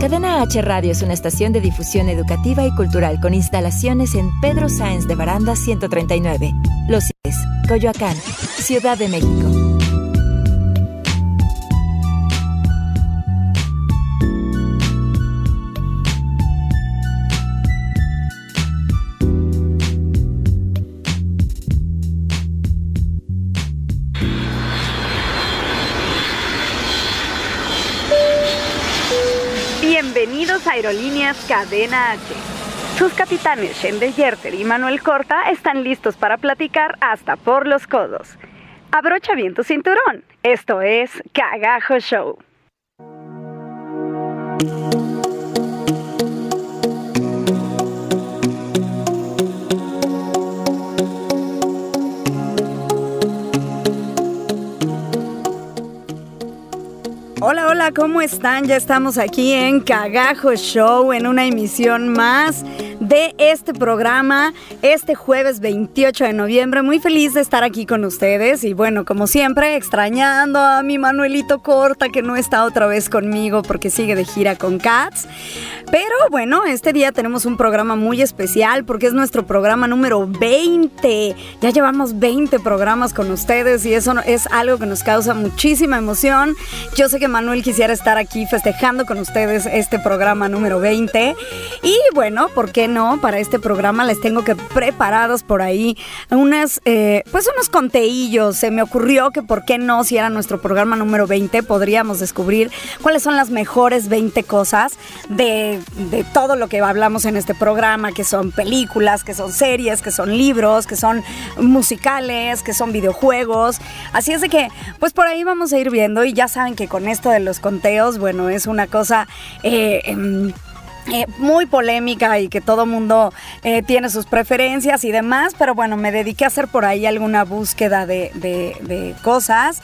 Cadena H Radio es una estación de difusión educativa y cultural con instalaciones en Pedro Sáenz de Baranda 139, Los Cieles, Coyoacán, Ciudad de México. Cadena H. Sus capitanes Shende Yerter y Manuel Corta están listos para platicar hasta por los codos. Abrocha bien tu cinturón. Esto es Cagajo Show. Hola, hola, ¿cómo están? Ya estamos aquí en Cagajo Show, en una emisión más de este programa, este jueves 28 de noviembre. Muy feliz de estar aquí con ustedes y bueno, como siempre, extrañando a mi Manuelito Corta que no está otra vez conmigo porque sigue de gira con Cats. Pero bueno, este día tenemos un programa muy especial porque es nuestro programa número 20. Ya llevamos 20 programas con ustedes y eso es algo que nos causa muchísima emoción. Yo sé que Manuel quisiera estar aquí festejando con ustedes este programa número 20. Y bueno, ¿por qué no? Para este programa les tengo que preparados por ahí unas, eh, pues unos conteillos. Se me ocurrió que por qué no, si era nuestro programa número 20, podríamos descubrir cuáles son las mejores 20 cosas de, de todo lo que hablamos en este programa, que son películas, que son series, que son libros, que son musicales, que son videojuegos. Así es de que, pues por ahí vamos a ir viendo y ya saben que con esto de los conteos, bueno, es una cosa... Eh, em, eh, muy polémica y que todo mundo eh, tiene sus preferencias y demás, pero bueno, me dediqué a hacer por ahí alguna búsqueda de, de cosas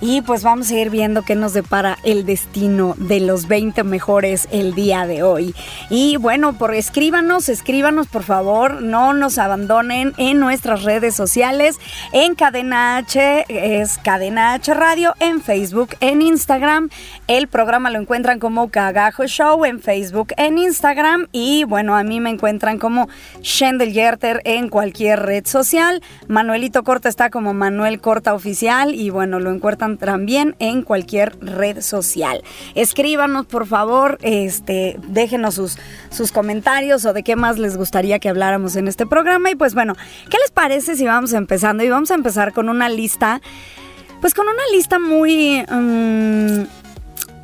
y pues vamos a ir viendo qué nos depara el destino de los 20 mejores el día de hoy. Y bueno, por escríbanos, escríbanos por favor, no nos abandonen en nuestras redes sociales, en Cadena H, es Cadena H Radio, en Facebook, en Instagram. El programa lo encuentran como Cagajo Show en Facebook, en Instagram. Y bueno, a mí me encuentran como Shendel Yerter en cualquier red social. Manuelito Corta está como Manuel Corta Oficial y bueno, lo encuentran también en cualquier red social. Escríbanos, por favor, este, déjenos sus, sus comentarios o de qué más les gustaría que habláramos en este programa. Y pues bueno, ¿qué les parece si vamos empezando? Y vamos a empezar con una lista, pues con una lista muy... Mm,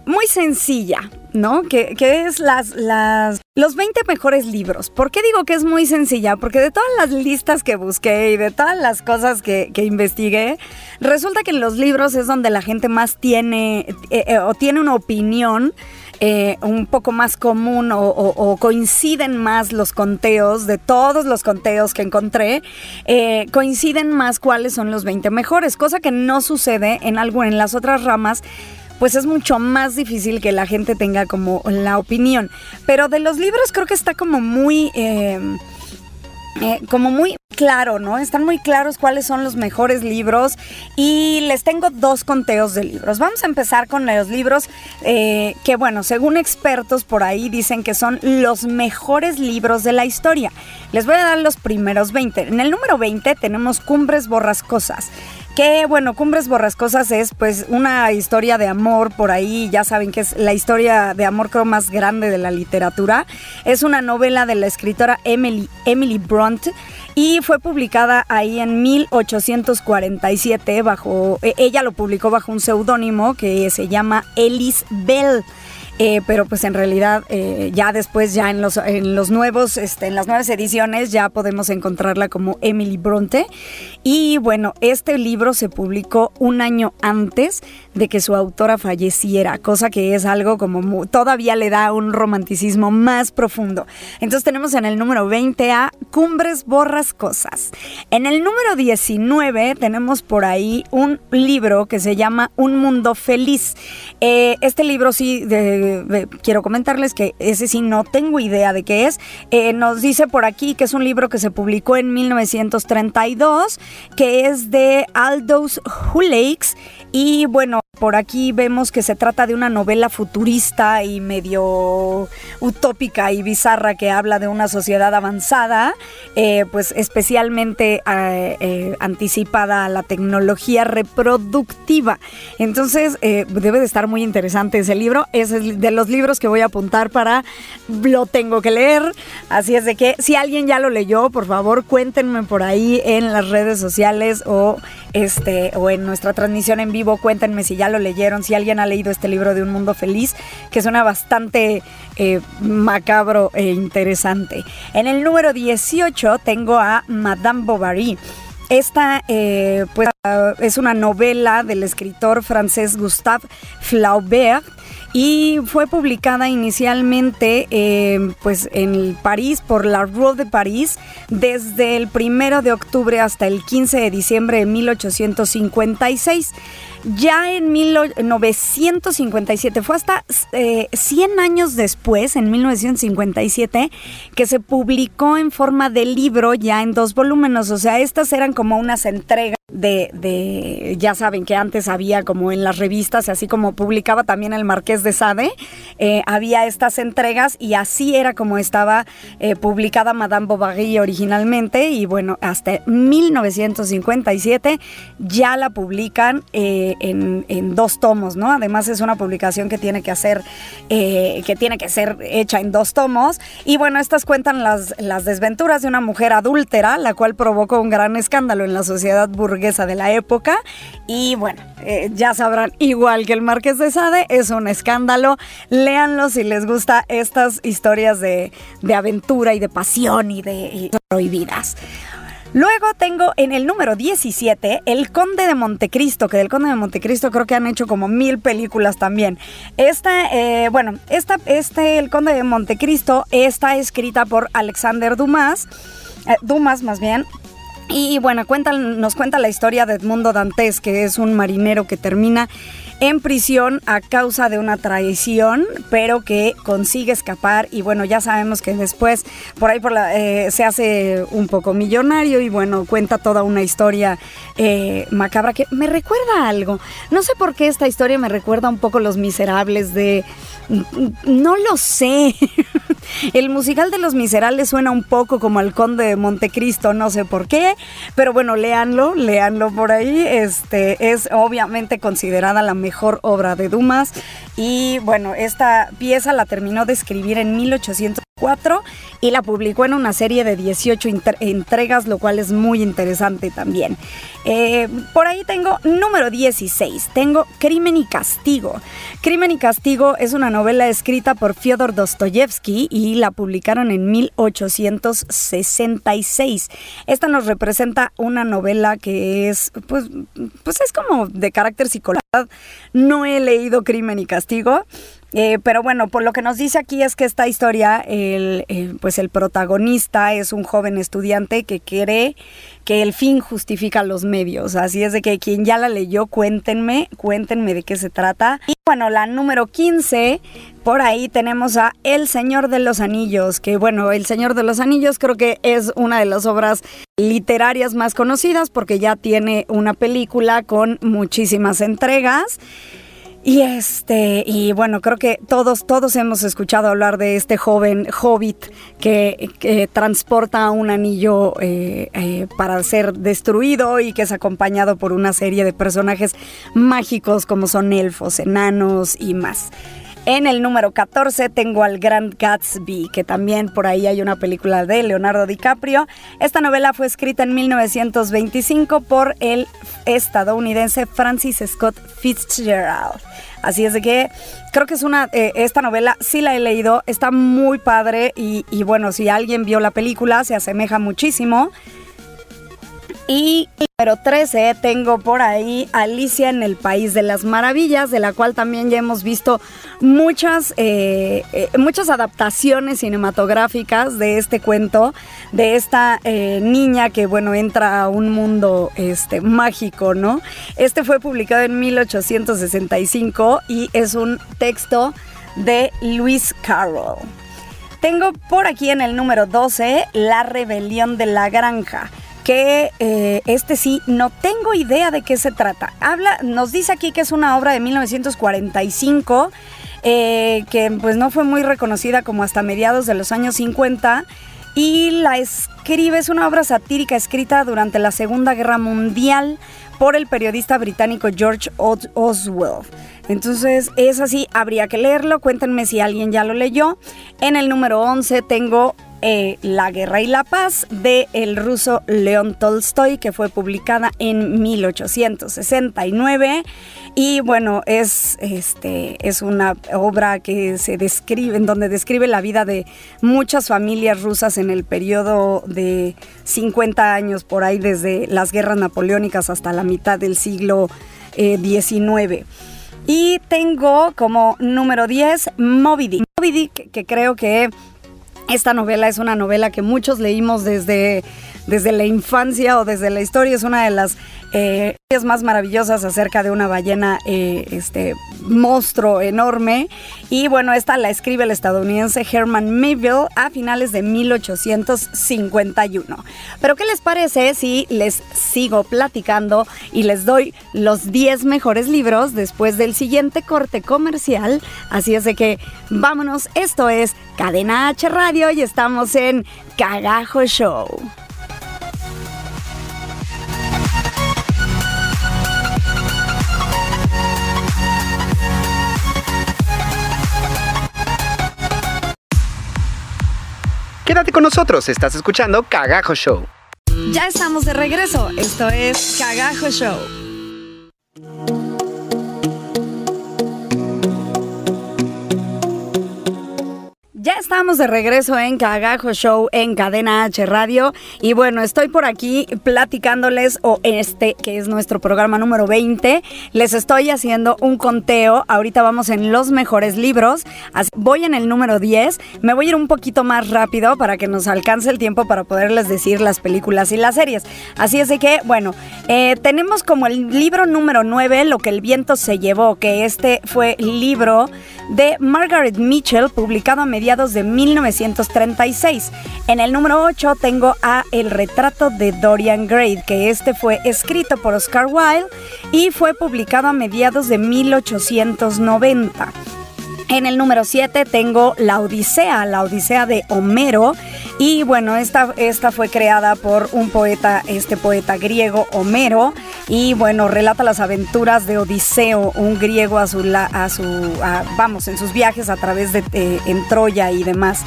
muy sencilla, ¿no? Que, es las, las, los 20 mejores libros. ¿Por qué digo que es muy sencilla? Porque de todas las listas que busqué y de todas las cosas que, investigué, resulta que en los libros es donde la gente más tiene eh, eh, o tiene una opinión. Eh, un poco más común o, coinciden más los conteos, de todos los conteos que encontré, coinciden más cuáles son los 20 mejores, cosa que no sucede en algo en las otras ramas pues es mucho más difícil que la gente tenga como la opinión. Pero de los libros creo que está como muy... Eh, eh, como muy claro, ¿no? Están muy claros cuáles son los mejores libros y les tengo dos conteos de libros. Vamos a empezar con los libros eh, que, bueno, según expertos por ahí dicen que son los mejores libros de la historia. Les voy a dar los primeros 20. En el número 20 tenemos Cumbres Borrascosas que bueno, Cumbres Borrascosas es pues una historia de amor por ahí, ya saben que es la historia de amor creo más grande de la literatura. Es una novela de la escritora Emily, Emily Brunt y fue publicada ahí en 1847 bajo, e, ella lo publicó bajo un seudónimo que se llama Ellis Bell. Eh, pero pues en realidad eh, ya después, ya en los, en los nuevos, este, en las nuevas ediciones ya podemos encontrarla como Emily Bronte. Y bueno, este libro se publicó un año antes de que su autora falleciera, cosa que es algo como todavía le da un romanticismo más profundo. Entonces tenemos en el número 20 a Cumbres Borrascosas. En el número 19 tenemos por ahí un libro que se llama Un Mundo Feliz. Eh, este libro sí de quiero comentarles que ese sí no tengo idea de qué es. Eh, nos dice por aquí que es un libro que se publicó en 1932, que es de Aldous Hullakes Y bueno, por aquí vemos que se trata de una novela futurista y medio utópica y bizarra que habla de una sociedad avanzada, eh, pues especialmente eh, eh, anticipada a la tecnología reproductiva. Entonces debe de estar muy interesante ese libro. Es de los libros que voy a apuntar para lo tengo que leer. Así es de que si alguien ya lo leyó, por favor cuéntenme por ahí en las redes sociales o este o en nuestra transmisión en vivo, cuéntenme si ya lo leyeron, si alguien ha leído este libro de Un Mundo Feliz, que suena bastante eh, macabro e interesante. En el número 18 tengo a Madame Bovary. Esta eh, pues, es una novela del escritor francés Gustave Flaubert y fue publicada inicialmente eh, pues en París por la Rue de París desde el primero de octubre hasta el 15 de diciembre de 1856. Ya en 1957, fue hasta 100 eh, años después, en 1957, que se publicó en forma de libro ya en dos volúmenes. O sea, estas eran como unas entregas de, ya saben que antes había como en las revistas, así como publicaba también el Marqués de Sade, eh, había estas entregas y así era como estaba eh, publicada Madame Bovary originalmente y bueno, hasta 1957 ya la publican eh, en, en, dos tomos, ¿no? Además es una publicación que tiene que hacer, que tiene que ser hecha en dos tomos y bueno, estas cuentan las, las desventuras de una mujer adúltera, la cual provocó un gran escándalo en la sociedad burguesa de la época. Y bueno, eh, ya sabrán, igual que el Marqués de Sade, es un escándalo. Léanlo si les gusta estas historias de, aventura y de pasión y de prohibidas. Luego tengo en el número 17 El Conde de Montecristo, que del Conde de Montecristo creo que han hecho como mil películas también. Esta, eh, bueno, esta, este El Conde de Montecristo está escrita por Alexander Dumas, eh, Dumas más bien, y bueno, nos cuenta la historia de Edmundo Dantes, que es un marinero que termina en prisión a causa de una traición, pero que consigue escapar y bueno, ya sabemos que después por ahí por la, eh, se hace un poco millonario y bueno, cuenta toda una historia eh, macabra que me recuerda algo. No sé por qué esta historia me recuerda un poco Los Miserables de... No lo sé. El musical de Los Miserables suena un poco como El Conde de Montecristo, no sé por qué, pero bueno, léanlo, léanlo por ahí. Este es obviamente considerada la mejor obra de Dumas. Y bueno, esta pieza la terminó de escribir en 1804 y la publicó en una serie de 18 entregas, lo cual es muy interesante también. Eh, por ahí tengo número 16, tengo Crimen y Castigo. Crimen y Castigo es una novela escrita por Fyodor Dostoyevsky y la publicaron en 1866. Esta nos representa una novela que es, pues, pues es como de carácter psicológico. No he leído Crimen y Castigo, eh, pero bueno, por lo que nos dice aquí es que esta historia, el, pues el protagonista es un joven estudiante que quiere que el fin justifica los medios. Así es de que quien ya la leyó, cuéntenme, cuéntenme de qué se trata. Y bueno, la número 15, por ahí tenemos a El Señor de los Anillos, que bueno, El Señor de los Anillos creo que es una de las obras literarias más conocidas porque ya tiene una película con muchísimas entregas. Y este, y bueno, creo que todos, todos hemos escuchado hablar de este joven hobbit que, transporta un anillo eh, eh, para ser destruido y que es acompañado por una serie de personajes mágicos como son elfos, enanos y más. En el número 14 tengo al Grand Gatsby, que también por ahí hay una película de Leonardo DiCaprio. Esta novela fue escrita en 1925 por el estadounidense Francis Scott Fitzgerald. Así es de que creo que es una, eh, esta novela sí la he leído, está muy padre y bueno, si alguien vio la película se asemeja muchísimo. Y número 13 tengo por ahí Alicia en el País de las Maravillas, de la cual también ya hemos visto muchas, eh, eh, muchas adaptaciones cinematográficas de este cuento, de esta eh, niña que, bueno, entra a un mundo este, mágico, ¿no? Este fue publicado en 1865 y es un texto de Lewis Carroll. Tengo por aquí en el número 12 La rebelión de la granja. Que eh, este sí, no tengo idea de qué se trata. Habla, nos dice aquí que es una obra de 1945, eh, que pues no fue muy reconocida como hasta mediados de los años 50 y la escribe, es una obra satírica escrita durante la Segunda Guerra Mundial por el periodista británico George Oswell. Entonces es así, habría que leerlo, cuéntenme si alguien ya lo leyó. En el número 11 tengo eh, la Guerra y la Paz de el ruso León Tolstoy, que fue publicada en 1869. Y bueno, es, este, es una obra que se describe, en donde describe la vida de muchas familias rusas en el periodo de 50 años, por ahí desde las guerras napoleónicas hasta la mitad del siglo XIX. Eh, y tengo como número 10 Moby Dick. Moby Dick, que creo que esta novela es una novela que muchos leímos desde, desde la infancia o desde la historia. Es una de las eh, más maravillosas acerca de una ballena, eh, este monstruo enorme. Y bueno, esta la escribe el estadounidense Herman Melville a finales de 1851. Pero ¿qué les parece si les sigo platicando y les doy los 10 mejores libros después del siguiente corte comercial? Así es de que vámonos, esto es Cadena H Radio y estamos en Cagajo Show. Quédate con nosotros, estás escuchando Cagajo Show. Ya estamos de regreso, esto es Cagajo Show. Ya estamos de regreso en Cagajo Show en Cadena H Radio. Y bueno, estoy por aquí platicándoles o este que es nuestro programa número 20, les estoy haciendo un conteo, ahorita vamos en los mejores libros, voy en el número 10, me voy a ir un poquito más rápido para que nos alcance el tiempo para poderles decir las películas y las series, así es de que bueno, eh, tenemos como el libro número 9, Lo que el viento se llevó, que este fue libro de Margaret Mitchell publicado a mediados de 1936. En el número 8 tengo a El retrato de Dorian Gray, que este fue escrito por Oscar Wilde y fue publicado a mediados de 1890. En el número 7 tengo La Odisea, la Odisea de Homero. Y bueno, esta, esta fue creada por un poeta, este poeta griego, Homero. Y bueno, relata las aventuras de Odiseo, un griego a su, a su vamos, en sus viajes a través de eh, en Troya y demás.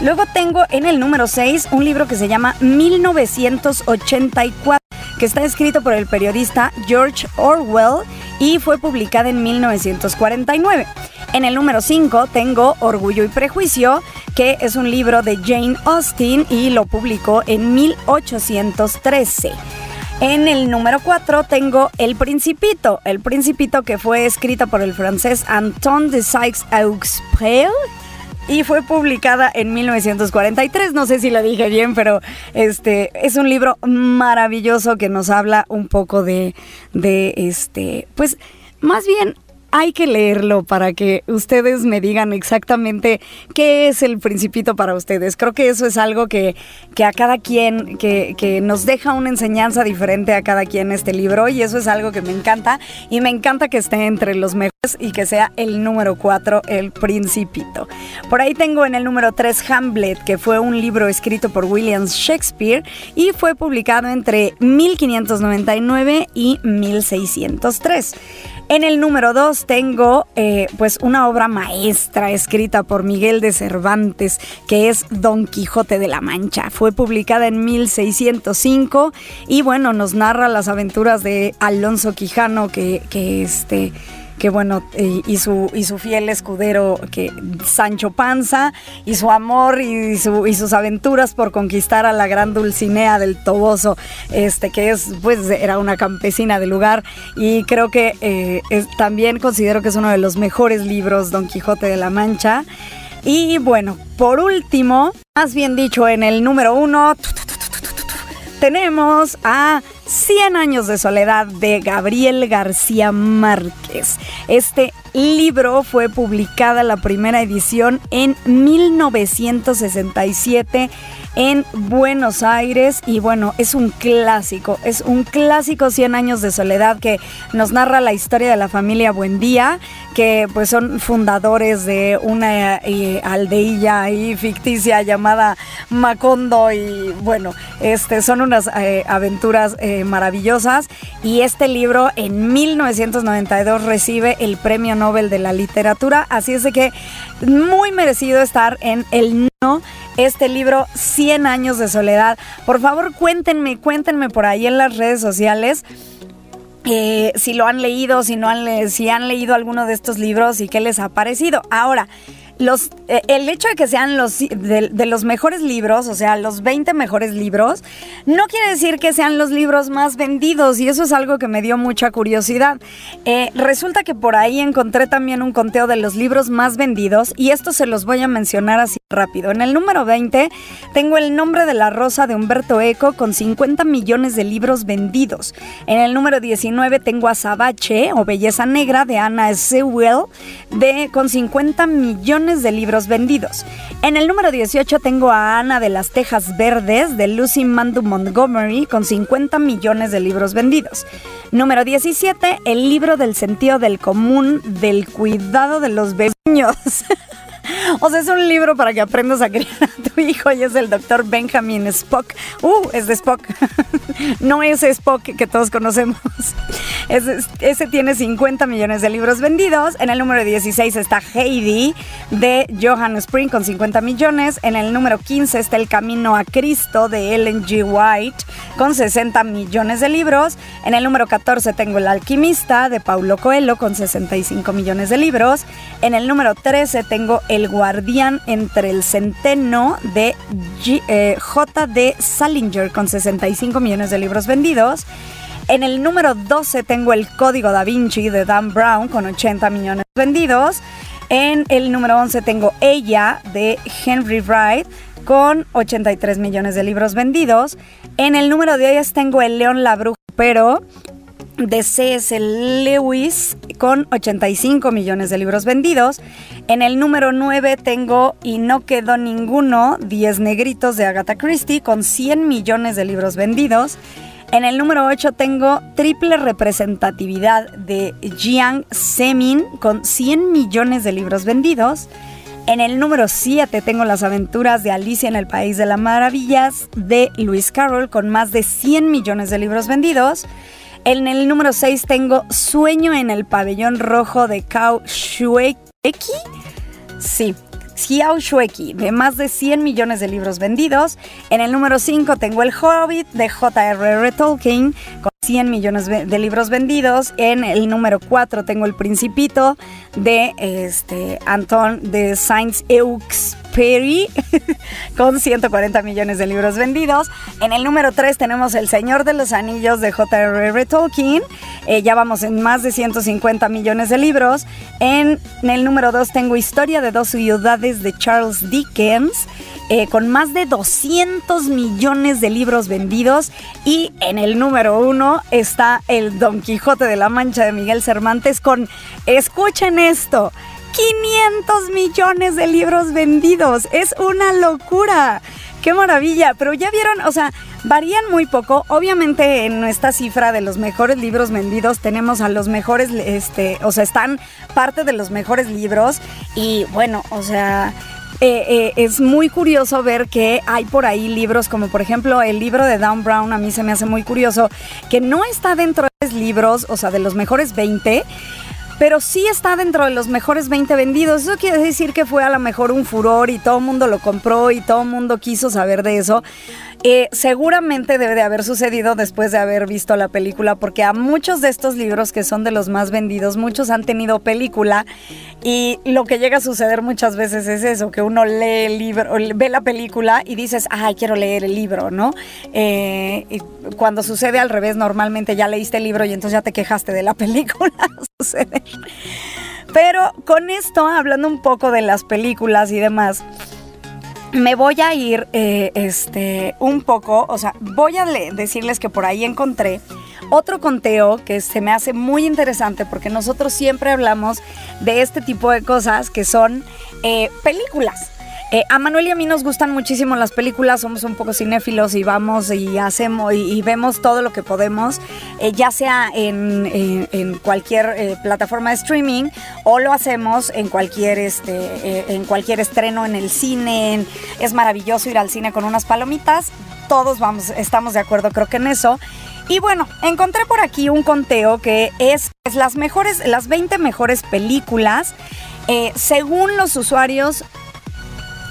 Luego tengo en el número 6 un libro que se llama 1984, que está escrito por el periodista George Orwell y fue publicada en 1949. En el número 5 tengo Orgullo y Prejuicio, que es un libro de Jane Austen y lo publicó en 1813. En el número 4 tengo El Principito, El Principito que fue escrito por el francés Anton de Sykes-Auxprel y fue publicada en 1943. No sé si lo dije bien, pero este es un libro maravilloso que nos habla un poco de, de este, pues más bien hay que leerlo para que ustedes me digan exactamente qué es el principito para ustedes. Creo que eso es algo que, que a cada quien, que, que, nos deja una enseñanza diferente a cada quien este libro y eso es algo que me encanta y me encanta que esté entre los mejores y que sea el número 4, el principito. Por ahí tengo en el número 3 Hamlet, que fue un libro escrito por William Shakespeare y fue publicado entre 1599 y 1603. En el número 2 tengo eh, pues una obra maestra escrita por Miguel de Cervantes que es Don Quijote de la Mancha. Fue publicada en 1605 y bueno, nos narra las aventuras de Alonso Quijano que, que este que bueno, y, su, y su fiel escudero, que Sancho Panza, y su amor y, y, sus aventuras por conquistar a la gran Dulcinea del Toboso, este, que es, pues, era una campesina del lugar, y creo que eh, también considero que es uno de los mejores libros, Don Quijote de la Mancha. Y bueno, por último, más bien dicho, en el número uno, tenemos a 100 años de soledad de Gabriel García Márquez. Este libro fue publicada la primera edición en 1967 en Buenos Aires y bueno, es un clásico, es un clásico 100 años de soledad que nos narra la historia de la familia Buendía, que pues son fundadores de una eh, aldeilla ahí ficticia llamada Macondo y bueno, este son unas eh, aventuras eh, maravillosas y este libro en 1992 recibe el Premio Nobel de la Literatura, así es de que muy merecido estar en el no este libro 100 años de soledad. Por favor, cuéntenme, cuéntenme por ahí en las redes sociales. Eh, si lo han leído, si no han, si han leído alguno de estos libros y qué les ha parecido. Ahora, los, eh, el hecho de que sean los de, los mejores libros, o sea, los 20 mejores libros, no quiere decir que sean los libros más vendidos y eso es algo que me dio mucha curiosidad. Eh, resulta que por ahí encontré también un conteo de los libros más vendidos y esto se los voy a mencionar así rápido. En el número 20 tengo El nombre de la rosa de Humberto Eco con 50 millones de libros vendidos. En el número 19 tengo Azabache o Belleza Negra de Anna Sewell de, con 50 millones de libros vendidos. En el número 18 tengo a Ana de las Tejas Verdes de Lucy Mandu Montgomery con 50 millones de libros vendidos. Número 17, El libro del sentido del común del cuidado de los niños. O sea, es un libro para que aprendas a criar a tu hijo y es del doctor Benjamin Spock. Uh, es de Spock. No ese Spock que todos conocemos. Ese, tiene 50 millones de libros vendidos. En el número 16 está Heidi de Johan Spring con 50 millones. En el número 15 está El Camino a Cristo de Ellen G. White con 60 millones de libros. En el número 14 tengo El Alquimista de Paulo Coelho con 65 millones de libros. En el número 13 tengo El Guardián entre el Centeno de eh, J.D. Salinger con 65 millones de libros vendidos. En el número 12 tengo El Código da Vinci de Dan Brown con 80 millones vendidos. En el número 11 tengo Ella de Henry Wright con 83 millones de libros vendidos. En el número 10 tengo El León la Bruja, pero de C.S. Lewis con 85 millones de libros vendidos. En el número 9 tengo Y no quedó ninguno, 10 negritos de Agatha Christie con 100 millones de libros vendidos. En el número 8 tengo Triple Representatividad de Jiang Zemin con 100 millones de libros vendidos. En el número 7 tengo Las aventuras de Alicia en el País de las Maravillas de Lewis Carroll con más de 100 millones de libros vendidos. En el número 6 tengo Sueño en el pabellón rojo de Kao Shueki. Sí, Xiao Shueki, de más de 100 millones de libros vendidos. En el número 5 tengo El Hobbit de J.R.R. Tolkien, con 100 millones de libros vendidos. En el número 4 tengo El Principito de este, Anton de Saint-Eux Perry con 140 millones de libros vendidos. En el número 3 tenemos El Señor de los Anillos de J.R.R. Tolkien. Eh, ya vamos en más de 150 millones de libros. En, el número 2 tengo Historia de dos ciudades de Charles Dickens. Eh, con más de 200 millones de libros vendidos. Y en el número 1 está el Don Quijote de la Mancha de Miguel Cervantes con, escuchen esto, 500 millones de libros vendidos. Es una locura. Qué maravilla. Pero ya vieron, o sea, varían muy poco. Obviamente en esta cifra de los mejores libros vendidos tenemos a los mejores, este, o sea, están parte de los mejores libros. Y bueno, o sea... Eh, eh, es muy curioso ver que hay por ahí libros como por ejemplo el libro de Dan Brown, a mí se me hace muy curioso, que no está dentro de los libros, o sea, de los mejores 20, pero sí está dentro de los mejores 20 vendidos. Eso quiere decir que fue a lo mejor un furor y todo el mundo lo compró y todo el mundo quiso saber de eso. Eh, seguramente debe de haber sucedido después de haber visto la película, porque a muchos de estos libros que son de los más vendidos, muchos han tenido película y lo que llega a suceder muchas veces es eso, que uno lee el libro, ve la película y dices, ay, quiero leer el libro, ¿no? Eh, cuando sucede al revés, normalmente ya leíste el libro y entonces ya te quejaste de la película. Pero con esto, hablando un poco de las películas y demás, me voy a ir eh, este, un poco, o sea, voy a decirles que por ahí encontré otro conteo que se me hace muy interesante porque nosotros siempre hablamos de este tipo de cosas que son eh, películas. Eh, a Manuel y a mí nos gustan muchísimo las películas, somos un poco cinéfilos y vamos y hacemos y, vemos todo lo que podemos, eh, ya sea en, cualquier eh, plataforma de streaming o lo hacemos en cualquier, este, en cualquier estreno en el cine. es maravilloso ir al cine con unas palomitas, todos vamos, estamos de acuerdo creo que en eso. Y bueno, encontré por aquí un conteo que es, es las mejores, las 20 mejores películas. según los usuarios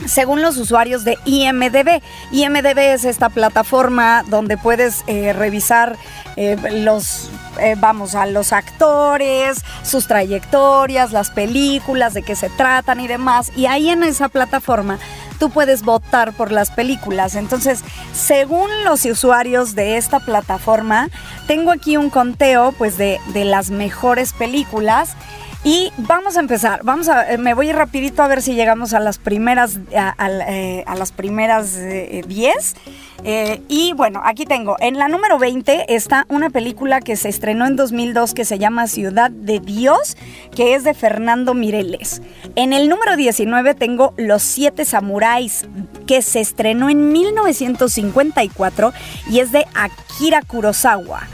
según los usuarios de IMDB. IMDB es esta plataforma donde puedes eh, revisar eh, los, eh, vamos, a los actores, sus trayectorias, las películas, de qué se tratan y demás. Y ahí en esa plataforma tú puedes votar por las películas. Entonces, según los usuarios de esta plataforma, tengo aquí un conteo pues de, de las mejores películas. Y vamos a empezar. Vamos a, eh, me voy rapidito a ver si llegamos a las primeras, a, eh, las primeras 10. Eh, y bueno, aquí tengo. En la número 20 está una película que se estrenó en 2002 que se llama Ciudad de Dios, que es de Fernando Mireles. En el número 19 tengo Los Siete Samuráis, que se estrenó en 1954 y es de Akira Kurosawa.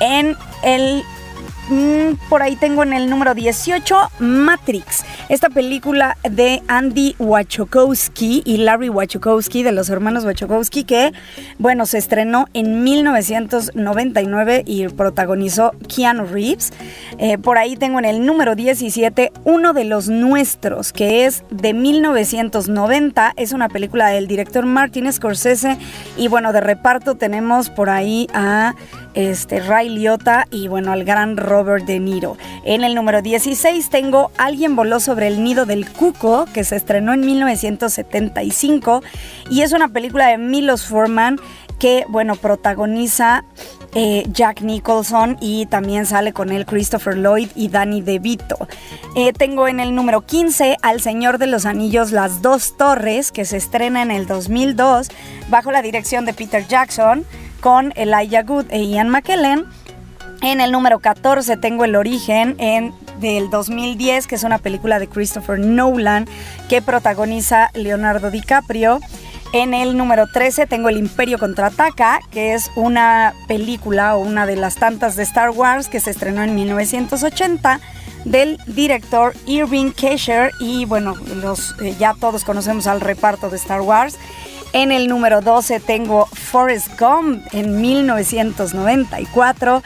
En el Mm, por ahí tengo en el número 18 Matrix, esta película de Andy Wachowski y Larry Wachowski, de los hermanos Wachowski, que, bueno, se estrenó en 1999 y protagonizó Keanu Reeves. Eh, por ahí tengo en el número 17 uno de los nuestros, que es de 1990, es una película del director Martin Scorsese y, bueno, de reparto tenemos por ahí a este, Ray Liotta y bueno, al gran Robert De Niro. En el número 16 tengo Alguien voló sobre el nido del cuco, que se estrenó en 1975 y es una película de Milos Forman que, bueno, protagoniza eh, Jack Nicholson y también sale con él Christopher Lloyd y Danny DeVito. Eh, tengo en el número 15 Al Señor de los Anillos Las Dos Torres, que se estrena en el 2002 bajo la dirección de Peter Jackson con Elijah Good e Ian McKellen. En el número 14 tengo El Origen en, del 2010, que es una película de Christopher Nolan que protagoniza Leonardo DiCaprio. En el número 13 tengo El Imperio Contraataca, que es una película o una de las tantas de Star Wars que se estrenó en 1980 del director Irving Kesher y bueno, los, eh, ya todos conocemos al reparto de Star Wars. En el número 12 tengo Forrest Gump en 1994.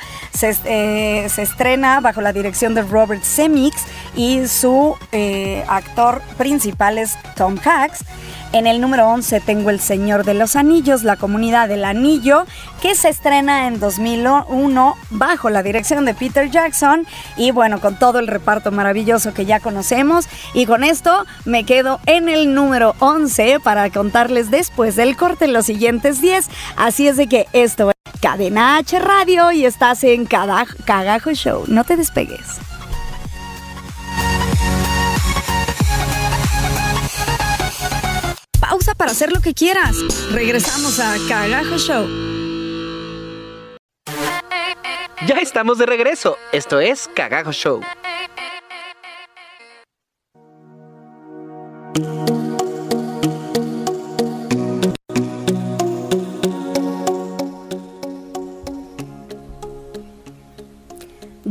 Eh, se, estrena bajo la dirección de Robert Semix y su eh, actor principal es Tom Hanks. En el número 11 tengo El Señor de los Anillos, la comunidad del anillo, que se estrena en 2001 bajo la dirección de Peter Jackson y bueno, con todo el reparto maravilloso que ya conocemos. Y con esto me quedo en el número 11 para contarles después del corte los siguientes 10. Así es de que esto es Cadena H Radio y estás en Cagajo Show. No te despegues. Pausa para hacer lo que quieras. Regresamos a Cagajo Show. Ya estamos de regreso. Esto es Cagajo Show.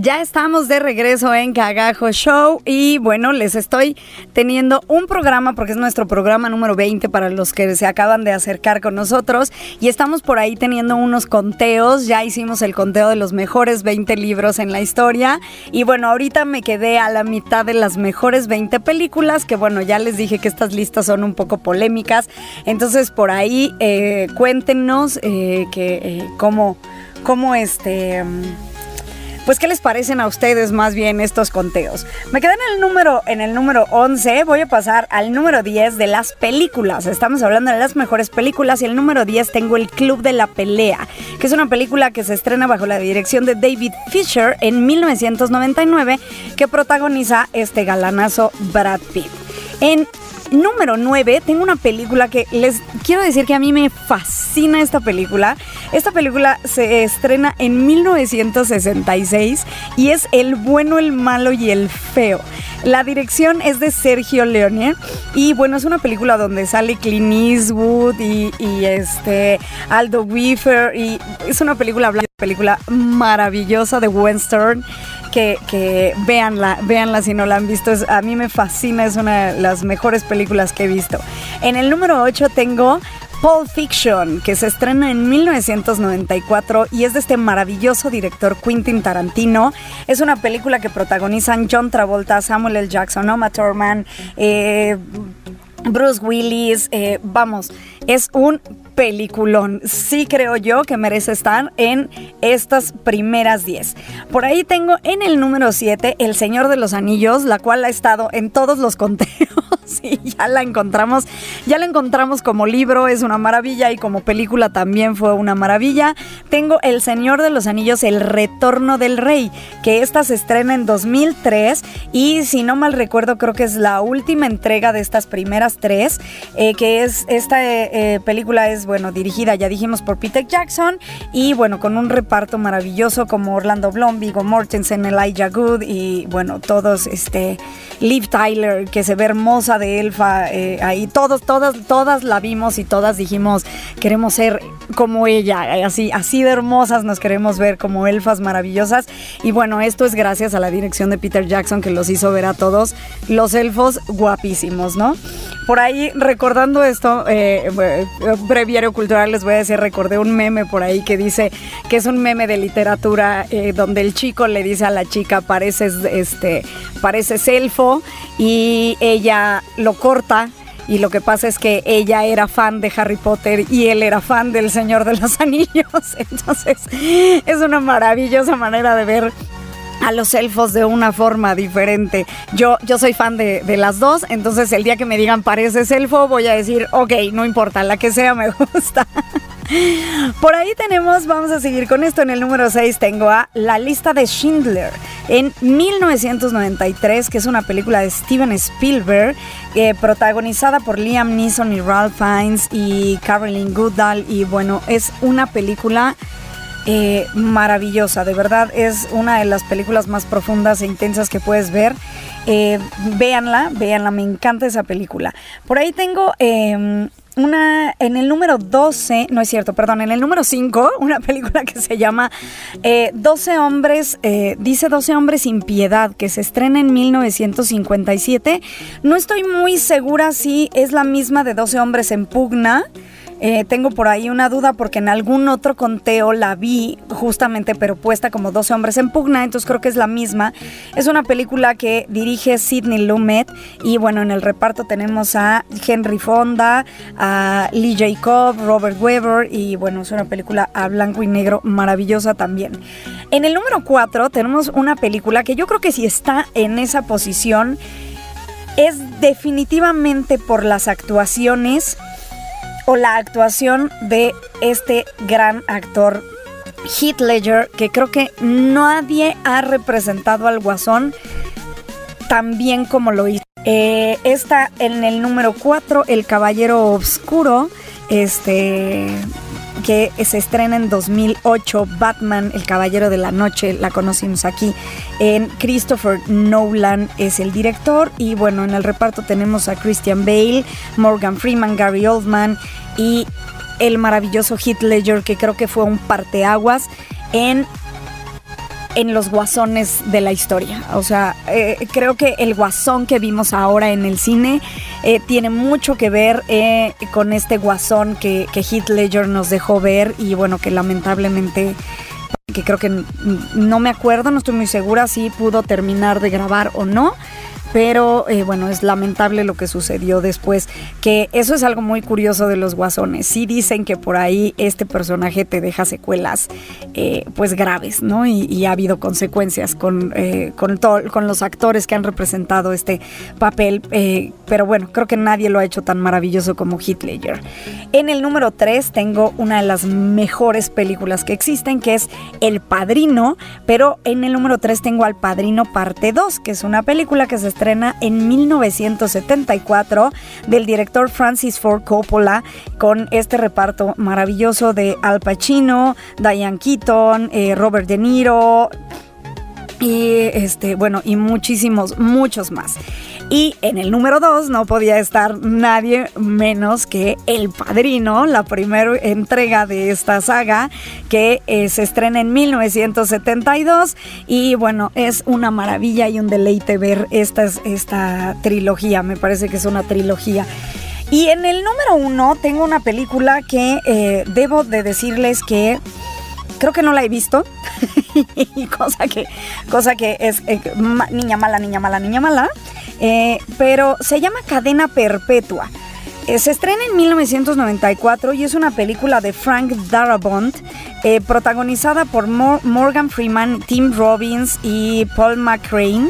Ya estamos de regreso en Cagajo Show y bueno, les estoy teniendo un programa porque es nuestro programa número 20 para los que se acaban de acercar con nosotros. Y estamos por ahí teniendo unos conteos, ya hicimos el conteo de los mejores 20 libros en la historia. Y bueno, ahorita me quedé a la mitad de las mejores 20 películas que bueno, ya les dije que estas listas son un poco polémicas, entonces por ahí eh, cuéntenos eh, que eh, cómo, cómo este... Pues, ¿qué les parecen a ustedes más bien estos conteos? Me quedé en el número, en el número 11, voy a pasar al número 10 de las películas. Estamos hablando de las mejores películas y el número 10 tengo El Club de la Pelea, que es una película que se estrena bajo la dirección de David Fisher en 1999, que protagoniza este galanazo Brad Pitt. En número 9 tengo una película que les quiero decir que a mí me fascina esta película. Esta película se estrena en 1966 y es El bueno, el malo y el feo. La dirección es de Sergio Leone y bueno, es una película donde sale Clint Eastwood y, este Aldo Weaver y es una película, película maravillosa de Western que, que véanla, véanla si no la han visto. a mí me fascina, es una de las mejores películas que he visto. En el número 8 tengo Pulp Fiction, que se estrena en 1994 y es de este maravilloso director Quentin Tarantino. Es una película que protagonizan John Travolta, Samuel L. Jackson, Oma Thurman, eh, Bruce Willis, eh, vamos, es un peliculón. Sí creo yo que merece estar en estas primeras 10. Por ahí tengo en el número 7 El Señor de los Anillos, la cual ha estado en todos los conteos y ya la encontramos. Ya la encontramos como libro, es una maravilla y como película también fue una maravilla. Tengo El Señor de los Anillos, El Retorno del Rey, que esta se estrena en 2003 y si no mal recuerdo creo que es la última entrega de estas primeras tres, eh, que es esta eh, película es bueno, dirigida, ya dijimos, por Peter Jackson y bueno, con un reparto maravilloso como Orlando Bloom, Viggo Mortensen, Elijah Good y bueno, todos, este, Liv Tyler, que se ve hermosa de elfa, eh, ahí todos, todas, todas la vimos y todas dijimos, queremos ser como ella, así, así de hermosas nos queremos ver como elfas maravillosas. Y bueno, esto es gracias a la dirección de Peter Jackson que los hizo ver a todos los elfos guapísimos, ¿no? Por ahí, recordando esto, eh, breviario cultural, les voy a decir, recordé un meme por ahí que dice que es un meme de literatura eh, donde el chico le dice a la chica, pareces, este, pareces elfo, y ella lo corta y lo que pasa es que ella era fan de Harry Potter y él era fan del Señor de los Anillos. Entonces es una maravillosa manera de ver a los elfos de una forma diferente. Yo, yo soy fan de, las dos, entonces el día que me digan pareces elfo, voy a decir, ok, no importa, la que sea me gusta. Por ahí tenemos, vamos a seguir con esto. En el número 6 tengo a La lista de Schindler en 1993, que es una película de Steven Spielberg, eh, protagonizada por Liam Neeson y Ralph Fiennes y Carolyn Goodall. Y bueno, es una película eh, maravillosa, de verdad es una de las películas más profundas e intensas que puedes ver. Eh, véanla, véanla, me encanta esa película. Por ahí tengo em, una, en el número 12, no es cierto, perdón, en el número 5, una película que se llama 12 eh, hombres, dice 12 hombres sin piedad, que se estrena en 1957. No estoy muy segura si es la misma de 12 hombres en pugna. Eh, tengo por ahí una duda porque en algún otro conteo la vi justamente, pero puesta como 12 hombres en pugna, entonces creo que es la misma. Es una película que dirige Sidney Lumet y bueno, en el reparto tenemos a Henry Fonda, a Lee Jacob, Robert Weber y bueno, es una película a blanco y negro maravillosa también. En el número 4 tenemos una película que yo creo que si está en esa posición es definitivamente por las actuaciones o la actuación de este gran actor Heath Ledger, que creo que nadie ha representado al Guasón tan bien como lo hizo. Eh, está en el número 4, El Caballero Oscuro, este que se estrena en 2008, Batman, El Caballero de la Noche, la conocimos aquí. En Christopher Nolan es el director y bueno, en el reparto tenemos a Christian Bale, Morgan Freeman, Gary Oldman y el maravilloso Heath Ledger que creo que fue un parteaguas en en los guasones de la historia. O sea, eh, creo que el guasón que vimos ahora en el cine eh, tiene mucho que ver eh, con este guasón que, que Ledger nos dejó ver y bueno, que lamentablemente que creo que no me acuerdo, no estoy muy segura si pudo terminar de grabar o no, pero eh, bueno, es lamentable lo que sucedió después, que eso es algo muy curioso de los guasones. Sí dicen que por ahí este personaje te deja secuelas eh, pues graves, ¿no? Y, ha habido consecuencias con, eh, con, con los actores que han representado este papel, pero bueno, creo que nadie lo ha hecho tan maravilloso como Ledger. En el número 3 tengo una de las mejores películas que existen, que es El Padrino, pero en el número 3 tengo Al Padrino parte 2, que es una película que se está estrena en 1974 del director Francis Ford Coppola con este reparto maravilloso de Al Pacino, Diane Keaton, eh, Robert De Niro y este bueno y muchísimos muchos más. Y en el número 2 no podía estar nadie menos que El Padrino, la primera entrega de esta saga que eh, se estrena en 1972 y bueno, es una maravilla y un deleite ver esta, esta trilogía, me parece que es una trilogía. Y en el número 1 tengo una película que eh, debo de decirles que creo que no la he visto. cosa que, cosa que es eh, niña mala, niña mala, niña mala. Eh, pero se llama Cadena Perpetua. Eh, se estrena en 1994 y es una película de Frank Darabont, protagonizada por Morgan Freeman, Tim Robbins y Paul McCrane.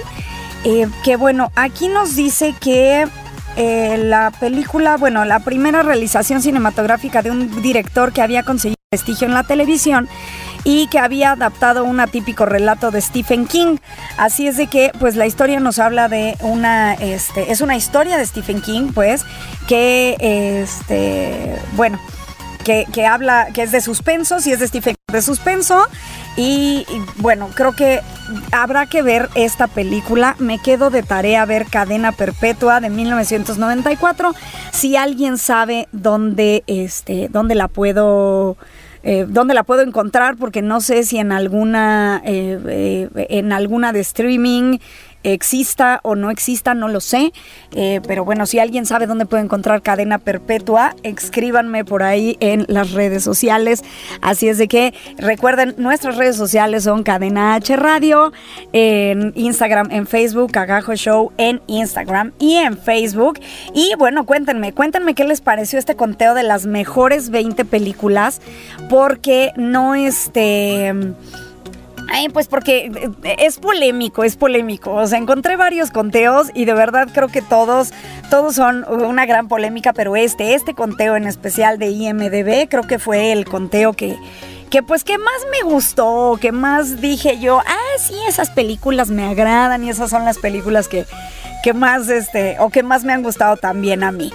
que bueno, aquí nos dice que la película, bueno, la primera realización cinematográfica de un director que había conseguido prestigio en la televisión y que había adaptado un atípico relato de Stephen King. Así es de que, pues la historia nos habla de una, este, es una historia de Stephen King, pues, que, este, bueno, que, habla, que es de suspenso, si es de Stephen King de suspenso. Y, y, bueno, creo que habrá que ver esta película. Me quedo de tarea ver Cadena Perpetua de 1994. Si alguien sabe dónde, este, dónde la puedo eh, dónde la puedo encontrar porque no sé si en alguna eh, eh, en alguna de streaming exista o no exista, no lo sé. Eh, pero bueno, si alguien sabe dónde puede encontrar cadena perpetua, escríbanme por ahí en las redes sociales. Así es de que recuerden, nuestras redes sociales son Cadena H Radio, en Instagram, en Facebook, Cagajo Show en Instagram y en Facebook. Y bueno, cuéntenme, cuéntenme qué les pareció este conteo de las mejores 20 películas, porque no este Ay, pues porque eh, es polémico, es polémico. O sea, encontré varios conteos y de verdad creo que todos, todos son una gran polémica, pero este, este conteo en especial de IMDB, creo que fue el conteo que, que pues que más me gustó, que más dije yo, ah, sí, esas películas me agradan y esas son las películas que, que más, este, o que más me han gustado también a mí.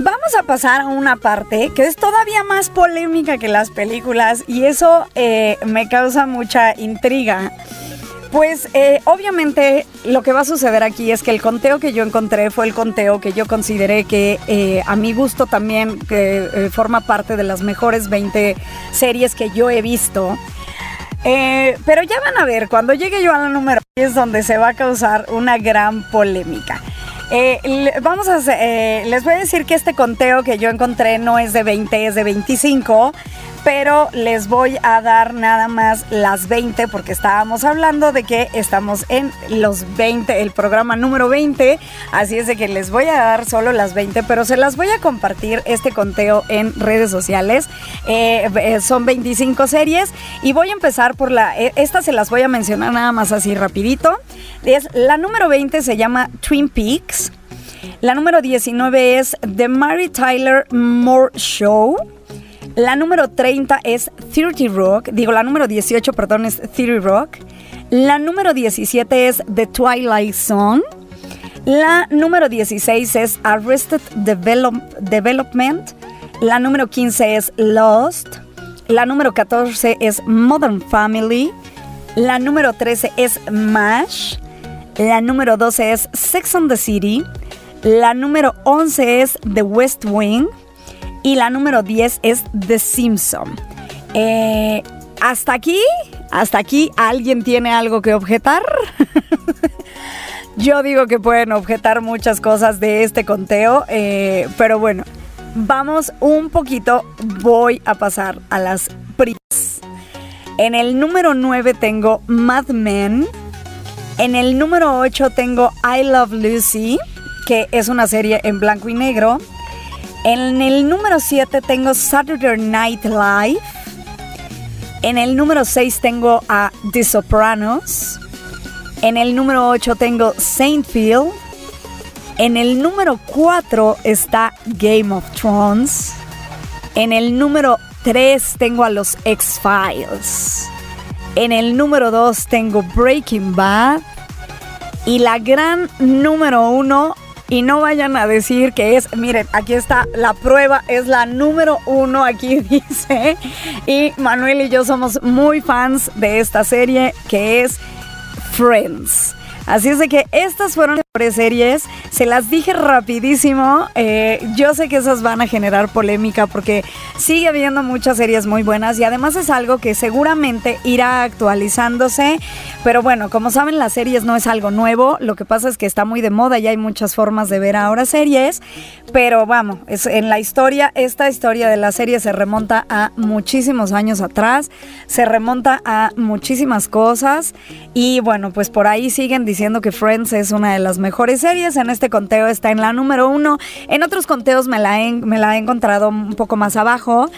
Vamos a pasar a una parte que es todavía más polémica que las películas y eso eh, me causa mucha intriga. Pues eh, obviamente lo que va a suceder aquí es que el conteo que yo encontré fue el conteo que yo consideré que eh, a mi gusto también que, forma parte de las mejores 20 series que yo he visto. pero ya van a ver, cuando llegue yo a la número 10 es donde se va a causar una gran polémica. Eh, vamos a eh, les voy a decir que este conteo que yo encontré no es de 20, es de 25, pero les voy a dar nada más las 20 porque estábamos hablando de que estamos en los 20, el programa número 20, así es de que les voy a dar solo las 20, pero se las voy a compartir este conteo en redes sociales. Eh, son 25 series y voy a empezar por la, esta se las voy a mencionar nada más así rapidito. Es, la número 20 se llama Twin Peaks. La número 19 es The Mary Tyler Moore Show. La número 30 es 30 Rock. Digo, la número 18, perdón, es 30 Rock. La número 17 es The Twilight Zone. La número 16 es Arrested Development. La número 15 es Lost. La número 14 es Modern Family. La número 13 es MASH. La número 12 es Sex on the City. La número 11 es The West Wing. Y la número 10 es The Simpson. Eh, hasta aquí, hasta aquí, ¿alguien tiene algo que objetar? Yo digo que pueden objetar muchas cosas de este conteo, eh, pero bueno, vamos un poquito, voy a pasar a las primas. En el número 9 tengo Mad Men. En el número 8 tengo I Love Lucy, que es una serie en blanco y negro. En el número 7 tengo Saturday Night Live. En el número 6 tengo a The Sopranos. En el número 8 tengo Saintfield. En el número 4 está Game of Thrones. En el número 3 tengo a los X-Files. En el número 2 tengo Breaking Bad. Y la gran número uno y no vayan a decir que es, miren, aquí está la prueba, es la número uno, aquí dice. Y Manuel y yo somos muy fans de esta serie que es Friends. Así es de que estas fueron las series, se las dije rapidísimo, eh, yo sé que esas van a generar polémica porque sigue habiendo muchas series muy buenas y además es algo que seguramente irá actualizándose, pero bueno, como saben las series no es algo nuevo, lo que pasa es que está muy de moda y hay muchas formas de ver ahora series, pero vamos, es, en la historia, esta historia de la serie se remonta a muchísimos años atrás, se remonta a muchísimas cosas. Y bueno, pues por ahí siguen diciendo que Friends es una de las mejores series. En este conteo está en la número uno. En otros conteos me la he, me la he encontrado un poco más abajo.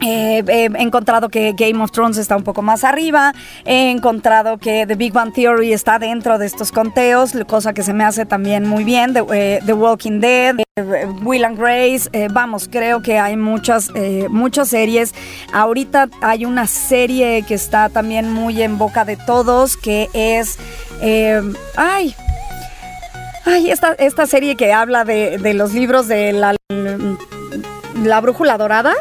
Eh, he encontrado que Game of Thrones está un poco más arriba. He encontrado que The Big Bang Theory está dentro de estos conteos, cosa que se me hace también muy bien. The, eh, Walking Dead, eh, Will and Grace. vamos, creo que hay muchas, muchas series. Ahorita hay una serie que está también muy en boca de todos, que es. ay. Ay, esta, esta serie que habla de, de los libros de la, la brújula dorada